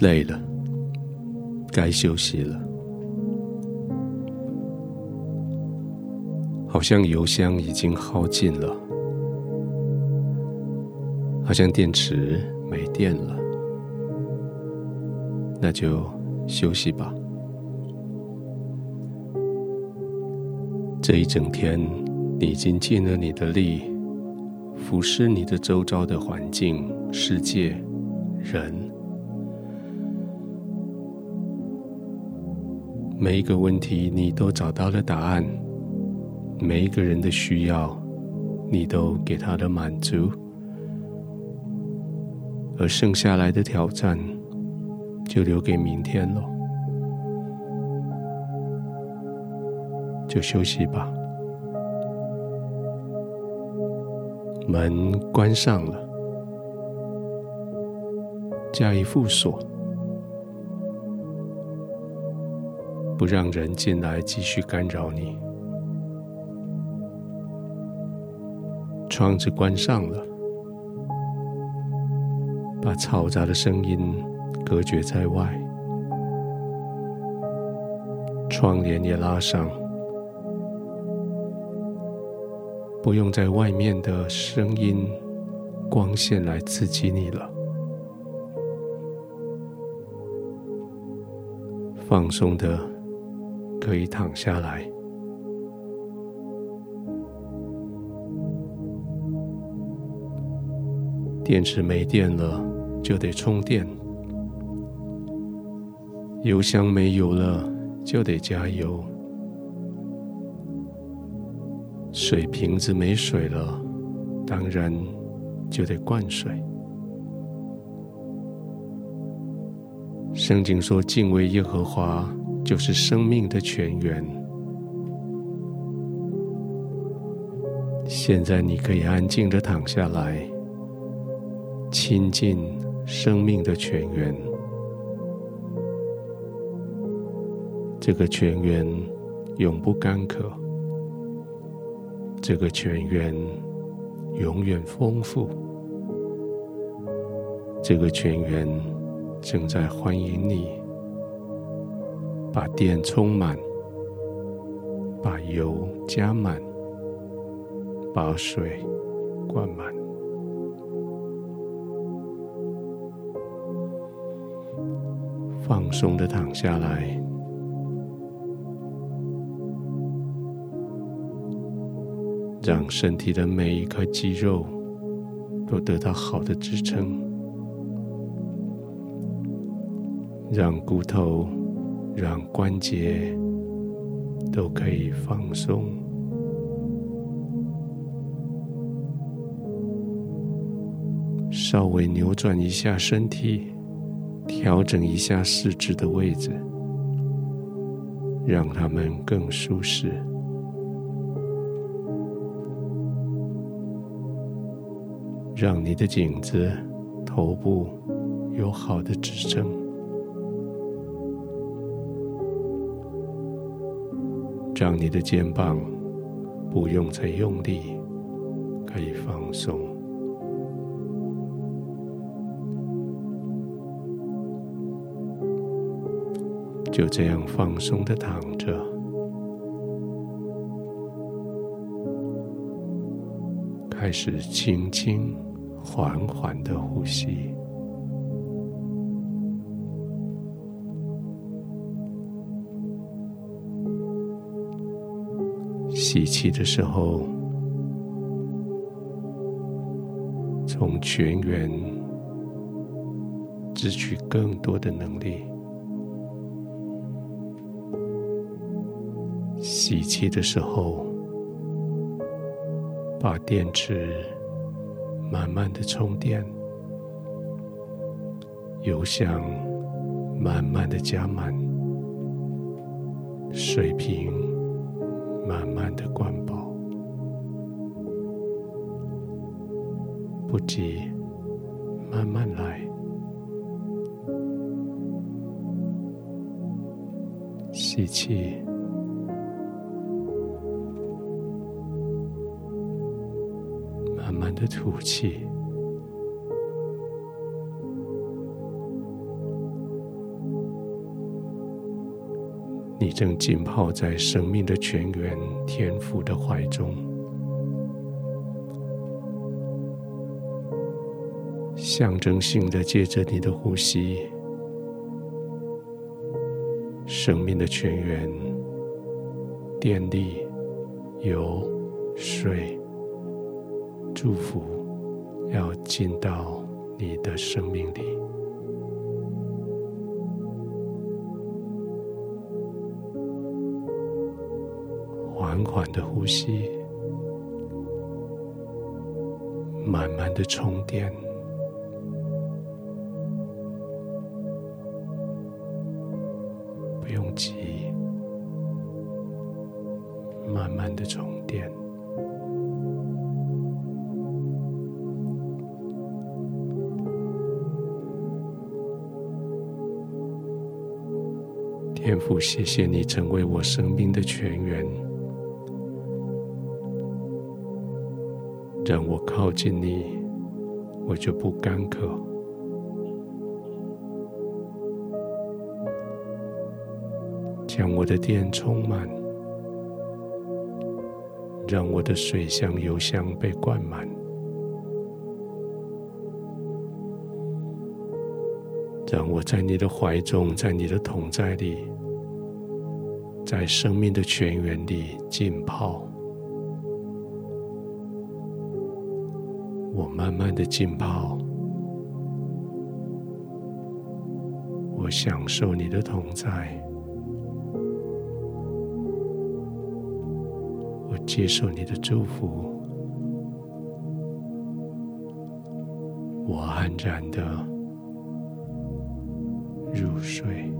累了，该休息了。好像油箱已经耗尽了，好像电池没电了，那就休息吧。这一整天，你已经尽了你的力，俯视你的周遭的环境、世界、人，每一个问题你都找到了答案。每一个人的需要，你都给他的满足，而剩下来的挑战，就留给明天了。就休息吧，门关上了，加以复锁，不让人进来继续干扰你。窗子关上了，把嘈杂的声音隔绝在外。窗帘也拉上，不用在外面的声音、光线来刺激你了。放松的，可以躺下来。电池没电了，就得充电；油箱没油了，就得加油；水瓶子没水了，当然就得灌水。圣经说：“敬畏耶和华就是生命的泉源。”现在你可以安静的躺下来。亲近生命的泉源，这个泉源永不干渴，这个泉源永远丰富，这个泉源正在欢迎你，把电充满，把油加满，把水灌满。放松的躺下来，让身体的每一块肌肉都得到好的支撑，让骨头、让关节都可以放松，稍微扭转一下身体。调整一下四肢的位置，让它们更舒适。让你的颈子、头部有好的支撑，让你的肩膀不用再用力，可以放松。就这样放松的躺着，开始轻轻缓缓的呼吸。吸气的时候，从泉源支取更多的能力。吸气的时候，把电池慢慢的充电，油箱慢慢的加满，水瓶慢慢的灌饱，不急，慢慢来，吸气。慢慢的吐气，你正浸泡在生命的泉源天父的怀中，象征性的借着你的呼吸，生命的泉源、电力、油、水、祝福，要进到你的生命里。缓缓的呼吸，慢慢的充电，不用急，慢慢的充电。天父，谢谢你成为我生命的泉源。让我靠近你，我就不干渴；将我的电充满，让我的水箱油箱被灌满，让我在你的怀中，在你的同在里，在生命的泉源里浸泡。我慢慢的浸泡，我享受你的同在，我接受你的祝福，我安然的入睡。